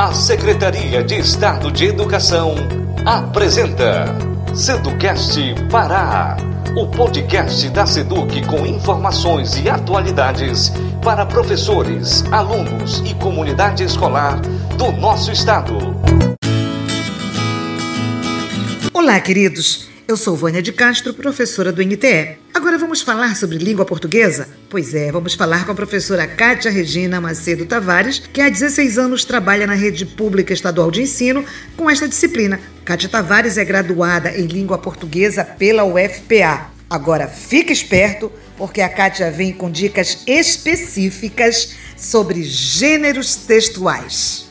A Secretaria de Estado de Educação apresenta Seducast Pará, o podcast da Seduc com informações e atualidades para professores, alunos e comunidade escolar do nosso estado. Olá, queridos. Eu sou Vânia de Castro, professora do NTE. Agora vamos falar sobre língua portuguesa? Pois é, vamos falar com a professora Kátia Regina Macedo Tavares, que há 16 anos trabalha na rede pública estadual de ensino com esta disciplina. Kátia Tavares é graduada em língua portuguesa pela UFPA. Agora fique esperto, porque a Kátia vem com dicas específicas sobre gêneros textuais.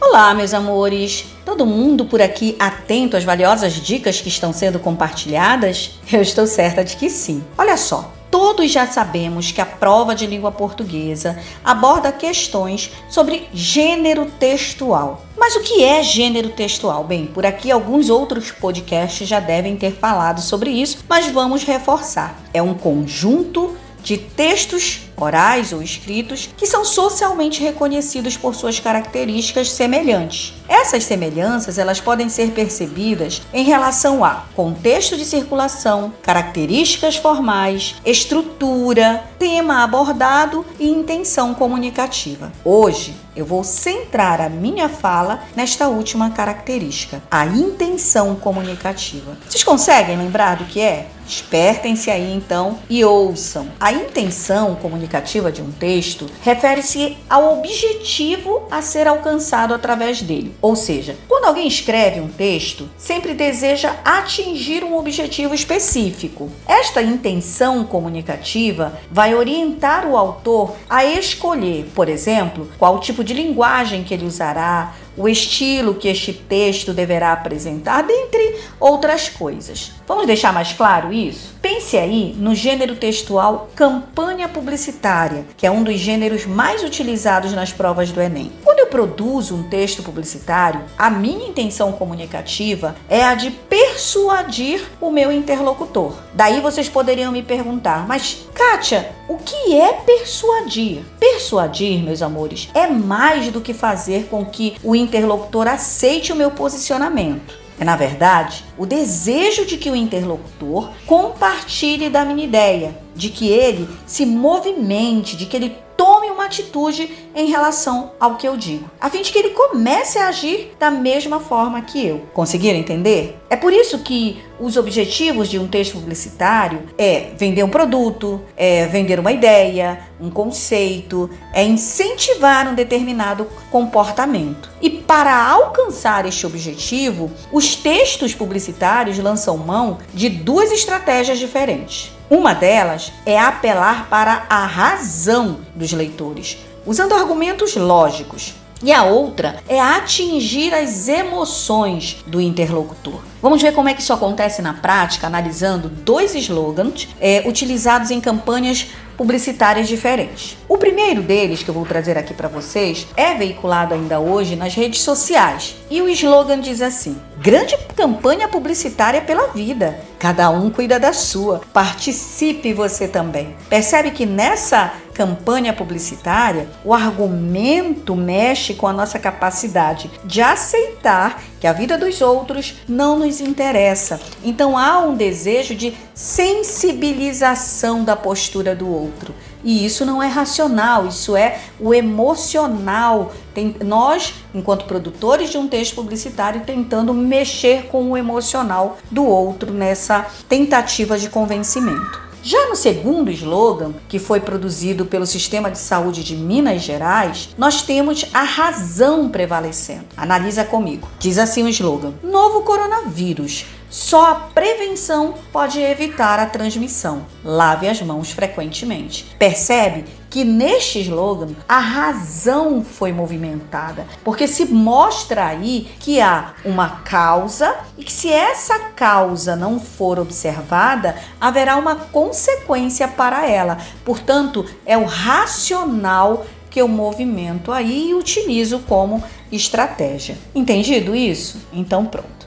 Olá, meus amores! Todo mundo por aqui atento às valiosas dicas que estão sendo compartilhadas? Eu estou certa de que sim. Olha só, todos já sabemos que a prova de língua portuguesa aborda questões sobre gênero textual. Mas o que é gênero textual? Bem, por aqui alguns outros podcasts já devem ter falado sobre isso, mas vamos reforçar. É um conjunto de textos orais ou escritos que são socialmente reconhecidos por suas características semelhantes. Essas semelhanças elas podem ser percebidas em relação a contexto de circulação, características formais, estrutura, tema abordado e intenção comunicativa. Hoje eu vou centrar a minha fala nesta última característica, a intenção comunicativa. Vocês conseguem lembrar do que é? Espertem-se aí então e ouçam. A intenção comunicativa de um texto refere-se ao objetivo a ser alcançado através dele. Ou seja, quando alguém escreve um texto, sempre deseja atingir um objetivo específico. Esta intenção comunicativa vai orientar o autor a escolher, por exemplo, qual tipo de linguagem que ele usará, o estilo que este texto deverá apresentar, dentre outras coisas. Vamos deixar mais claro isso? Pense aí no gênero textual campanha publicitária, que é um dos gêneros mais utilizados nas provas do Enem. Quando eu produzo um texto publicitário, a minha intenção comunicativa é a de persuadir o meu interlocutor. Daí vocês poderiam me perguntar, mas Kátia, o que é persuadir? Persuadir, meus amores, é mais do que fazer com que o interlocutor aceite o meu posicionamento. É, na verdade, o desejo de que o interlocutor compartilhe da minha ideia, de que ele se movimente, de que ele tome uma atitude em relação ao que eu digo, a fim de que ele comece a agir da mesma forma que eu. Conseguiram entender? É por isso que os objetivos de um texto publicitário é vender um produto, é vender uma ideia, um conceito, é incentivar um determinado comportamento. E para alcançar este objetivo, os textos publicitários lançam mão de duas estratégias diferentes. Uma delas é apelar para a razão dos leitores, usando argumentos lógicos. E a outra é atingir as emoções do interlocutor. Vamos ver como é que isso acontece na prática, analisando dois slogans é, utilizados em campanhas publicitárias diferentes. O primeiro deles, que eu vou trazer aqui para vocês, é veiculado ainda hoje nas redes sociais. E o slogan diz assim: Grande campanha publicitária pela vida. Cada um cuida da sua. Participe você também. Percebe que nessa campanha publicitária, o argumento mexe com a nossa capacidade de aceitar que a vida dos outros não nos interessa. Então há um desejo de sensibilização da postura do outro. E isso não é racional, isso é o emocional. Tem, nós, enquanto produtores de um texto publicitário, tentando mexer com o emocional do outro nessa tentativa de convencimento. Já no segundo slogan, que foi produzido pelo Sistema de Saúde de Minas Gerais, nós temos a razão prevalecendo. Analisa comigo. Diz assim o slogan: Novo coronavírus. Só a prevenção pode evitar a transmissão. Lave as mãos frequentemente. Percebe que neste slogan a razão foi movimentada, porque se mostra aí que há uma causa e que se essa causa não for observada, haverá uma consequência para ela. Portanto, é o racional que eu movimento aí e utilizo como estratégia. Entendido isso? Então pronto.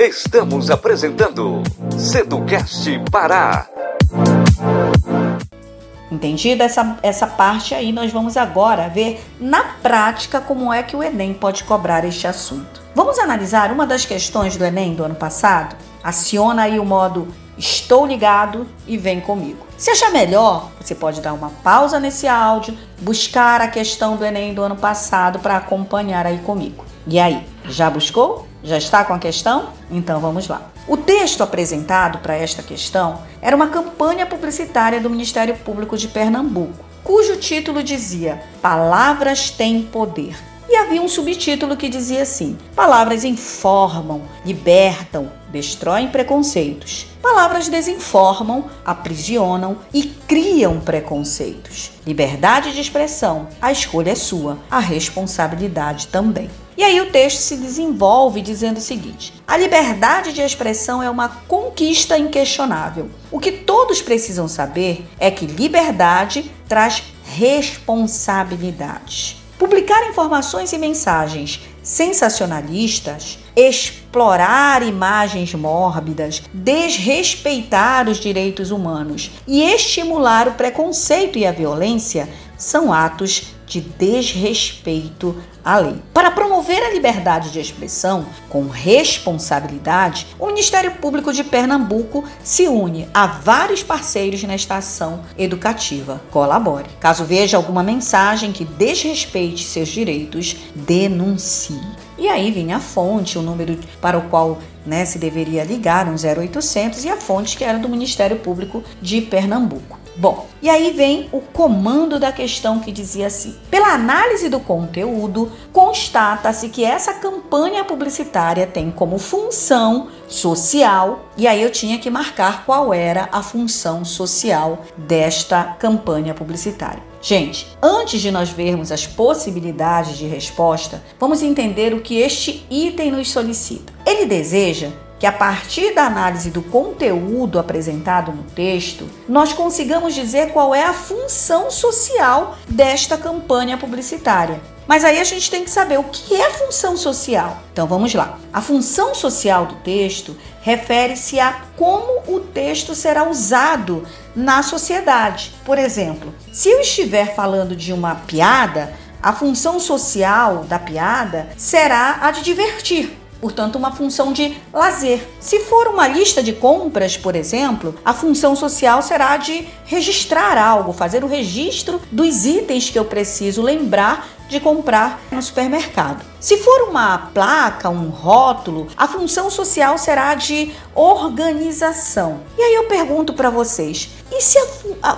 Estamos apresentando Seducast Pará. Entendida essa, essa parte aí, nós vamos agora ver na prática como é que o Enem pode cobrar este assunto. Vamos analisar uma das questões do Enem do ano passado? Aciona aí o modo Estou ligado e vem comigo. Se achar melhor, você pode dar uma pausa nesse áudio, buscar a questão do Enem do ano passado para acompanhar aí comigo. E aí, já buscou? Já está com a questão? Então vamos lá. O texto apresentado para esta questão era uma campanha publicitária do Ministério Público de Pernambuco, cujo título dizia Palavras têm poder. E havia um subtítulo que dizia assim: Palavras informam, libertam, destroem preconceitos. Palavras desinformam, aprisionam e criam preconceitos. Liberdade de expressão, a escolha é sua, a responsabilidade também. E aí o texto se desenvolve dizendo o seguinte: a liberdade de expressão é uma conquista inquestionável. O que todos precisam saber é que liberdade traz responsabilidades. Publicar informações e mensagens sensacionalistas, explorar imagens mórbidas, desrespeitar os direitos humanos e estimular o preconceito e a violência são atos de desrespeito à lei. Para promover a liberdade de expressão com responsabilidade, o Ministério Público de Pernambuco se une a vários parceiros nesta ação educativa. Colabore. Caso veja alguma mensagem que desrespeite seus direitos, denuncie. E aí vem a fonte, o número para o qual né, se deveria ligar, um 0800, e a fonte que era do Ministério Público de Pernambuco. Bom, e aí vem o comando da questão que dizia assim: pela análise do conteúdo, constata-se que essa campanha publicitária tem como função social, e aí eu tinha que marcar qual era a função social desta campanha publicitária. Gente, antes de nós vermos as possibilidades de resposta, vamos entender o que este item nos solicita. Ele deseja que a partir da análise do conteúdo apresentado no texto, nós consigamos dizer qual é a função social desta campanha publicitária. Mas aí a gente tem que saber o que é função social. Então vamos lá. A função social do texto refere-se a como o texto será usado na sociedade. Por exemplo, se eu estiver falando de uma piada, a função social da piada será a de divertir portanto, uma função de lazer. Se for uma lista de compras, por exemplo, a função social será de registrar algo, fazer o registro dos itens que eu preciso lembrar de comprar no supermercado. Se for uma placa, um rótulo, a função social será de organização. E aí eu pergunto para vocês: e se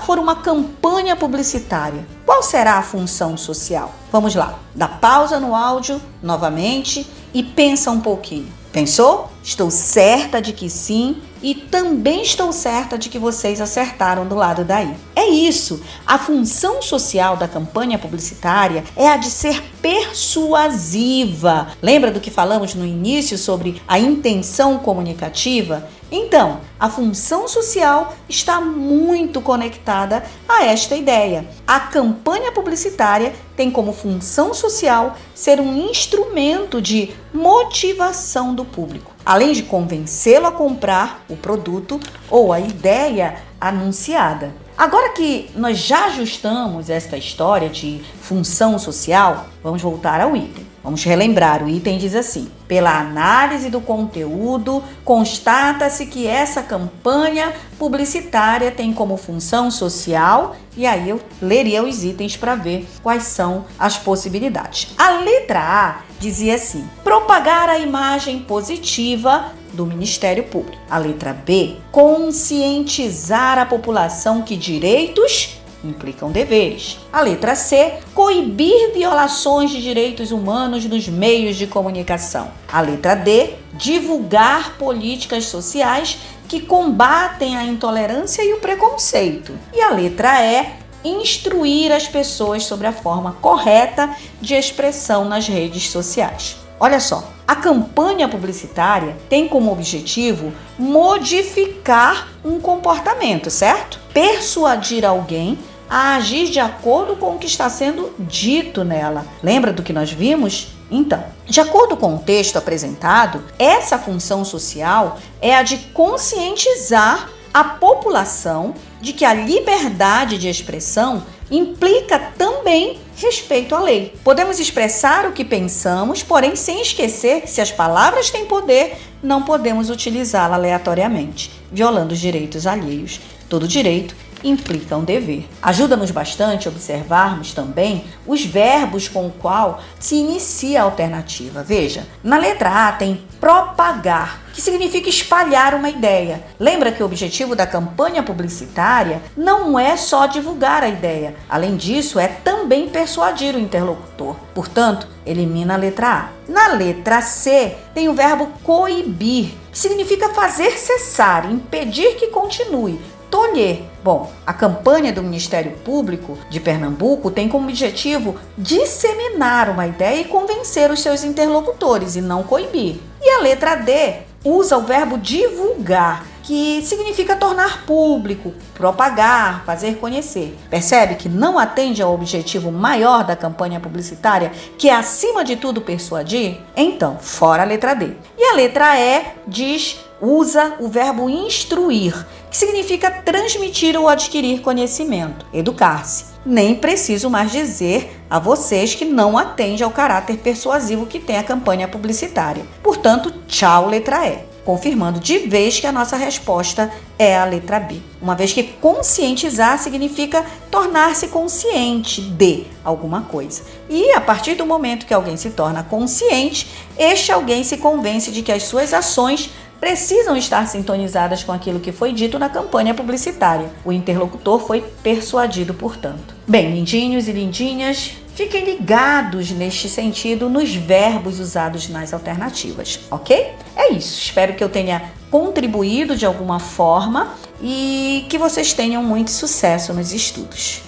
for uma campanha publicitária? Qual será a função social? Vamos lá, dá pausa no áudio novamente e pensa um pouquinho. Pensou? Estou certa de que sim e também estou certa de que vocês acertaram do lado daí. É isso. A função social da campanha publicitária é a de ser persuasiva. Lembra do que falamos no início sobre a intenção comunicativa? Então, a função social está muito conectada a esta ideia. A campanha publicitária tem como função social ser um instrumento de motivação do público, além de convencê-lo a comprar o produto ou a ideia anunciada. Agora que nós já ajustamos esta história de função social, vamos voltar ao item. Vamos relembrar, o item diz assim: pela análise do conteúdo, constata-se que essa campanha publicitária tem como função social, e aí eu leria os itens para ver quais são as possibilidades. A letra A dizia assim: propagar a imagem positiva do Ministério Público. A letra B, conscientizar a população que direitos implicam deveres. A letra C, coibir violações de direitos humanos nos meios de comunicação. A letra D, divulgar políticas sociais que combatem a intolerância e o preconceito. E a letra E, instruir as pessoas sobre a forma correta de expressão nas redes sociais. Olha só, a campanha publicitária tem como objetivo modificar um comportamento, certo? Persuadir alguém a agir de acordo com o que está sendo dito nela. Lembra do que nós vimos? Então, de acordo com o texto apresentado, essa função social é a de conscientizar a população de que a liberdade de expressão implica também respeito à lei. Podemos expressar o que pensamos, porém sem esquecer que se as palavras têm poder, não podemos utilizá-la aleatoriamente, violando os direitos alheios. Todo direito implica um dever. Ajuda-nos bastante observarmos também os verbos com o qual se inicia a alternativa. Veja, na letra A tem propagar, que significa espalhar uma ideia. Lembra que o objetivo da campanha publicitária não é só divulgar a ideia. Além disso, é também persuadir o interlocutor. Portanto, elimina a letra A. Na letra C, tem o verbo coibir, que significa fazer cessar, impedir que continue, tolher. Bom, a campanha do Ministério Público de Pernambuco tem como objetivo disseminar uma ideia e convencer os seus interlocutores e não coibir. E a letra D usa o verbo divulgar, que significa tornar público, propagar, fazer conhecer. Percebe que não atende ao objetivo maior da campanha publicitária, que é acima de tudo persuadir? Então, fora a letra D. E a letra E diz usa o verbo instruir, que significa transmitir ou adquirir conhecimento, educar-se. Nem preciso mais dizer a vocês que não atende ao caráter persuasivo que tem a campanha publicitária. Portanto, tchau, letra E confirmando de vez que a nossa resposta é a letra B. Uma vez que conscientizar significa tornar-se consciente de alguma coisa. E a partir do momento que alguém se torna consciente, este alguém se convence de que as suas ações precisam estar sintonizadas com aquilo que foi dito na campanha publicitária. O interlocutor foi persuadido, portanto. Bem, lindinhos e lindinhas, fiquem ligados neste sentido nos verbos usados nas alternativas, ok? É isso. Espero que eu tenha contribuído de alguma forma e que vocês tenham muito sucesso nos estudos.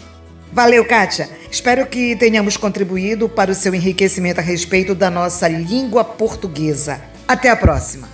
Valeu, Kátia. Espero que tenhamos contribuído para o seu enriquecimento a respeito da nossa língua portuguesa. Até a próxima.